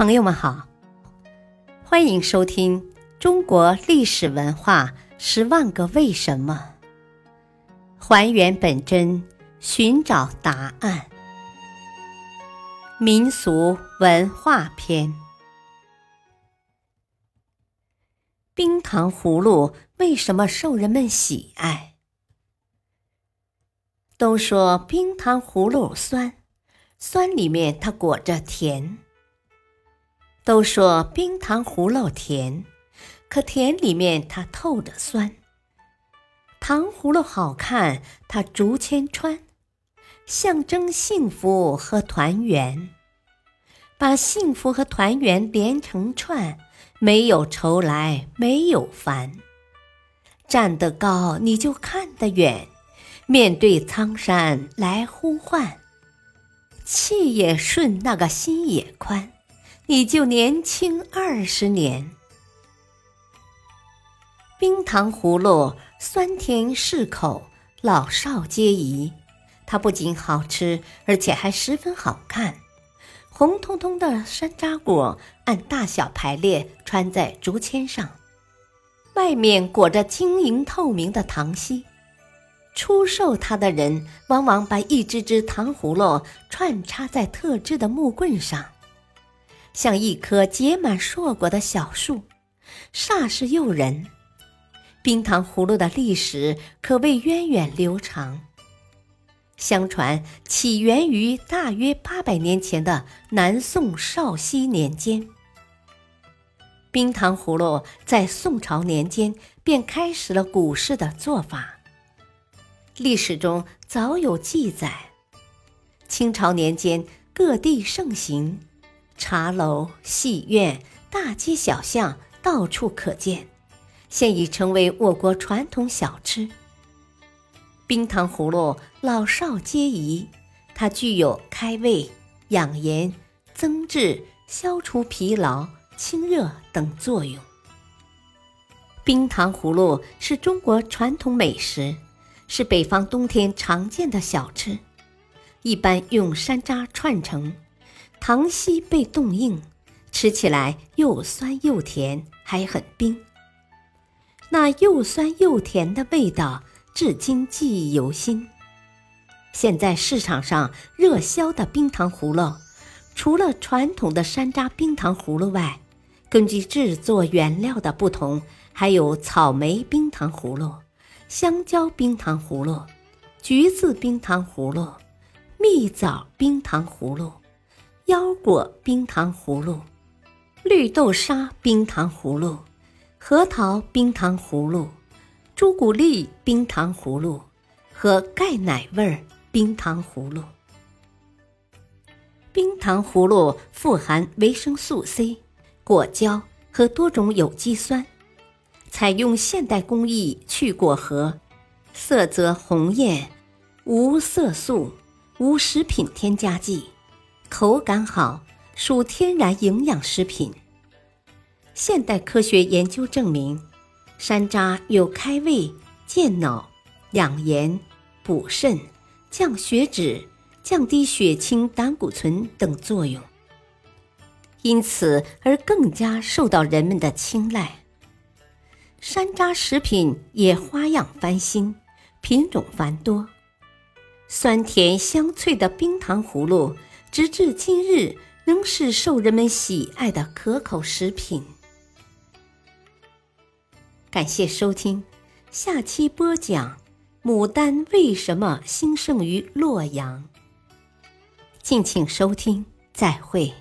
朋友们好，欢迎收听《中国历史文化十万个为什么》，还原本真，寻找答案。民俗文化篇：冰糖葫芦为什么受人们喜爱？都说冰糖葫芦酸，酸里面它裹着甜。都说冰糖葫芦甜，可甜里面它透着酸。糖葫芦好看，它竹签穿，象征幸福和团圆。把幸福和团圆连成串，没有愁来没有烦。站得高你就看得远，面对苍山来呼唤。气也顺，那个心也宽。你就年轻二十年。冰糖葫芦酸甜适口，老少皆宜。它不仅好吃，而且还十分好看。红彤彤的山楂果按大小排列，穿在竹签上，外面裹着晶莹透明的糖稀。出售它的人往往把一只只糖葫芦串插在特制的木棍上。像一棵结满硕果的小树，煞是诱人。冰糖葫芦的历史可谓源远流长，相传起源于大约八百年前的南宋绍熙年间。冰糖葫芦在宋朝年间便开始了古式的做法，历史中早有记载。清朝年间各地盛行。茶楼、戏院、大街小巷到处可见，现已成为我国传统小吃。冰糖葫芦老少皆宜，它具有开胃、养颜、增智、消除疲劳、清热等作用。冰糖葫芦是中国传统美食，是北方冬天常见的小吃，一般用山楂串成。糖稀被冻硬，吃起来又酸又甜，还很冰。那又酸又甜的味道，至今记忆犹新。现在市场上热销的冰糖葫芦，除了传统的山楂冰糖葫芦外，根据制作原料的不同，还有草莓冰糖葫芦、香蕉冰糖葫芦、橘子冰糖葫芦、蜜枣冰糖葫芦。腰果冰糖葫芦、绿豆沙冰糖葫芦、核桃冰糖葫芦、朱古力冰糖葫芦和钙奶味儿冰糖葫芦。冰糖葫芦富含维生素 C、果胶和多种有机酸，采用现代工艺去果核，色泽红艳，无色素，无食品添加剂。口感好，属天然营养食品。现代科学研究证明，山楂有开胃、健脑、养颜、补肾、降血脂、降低血清胆固醇等作用，因此而更加受到人们的青睐。山楂食品也花样翻新，品种繁多，酸甜香脆的冰糖葫芦。直至今日，仍是受人们喜爱的可口食品。感谢收听，下期播讲牡丹为什么兴盛于洛阳。敬请收听，再会。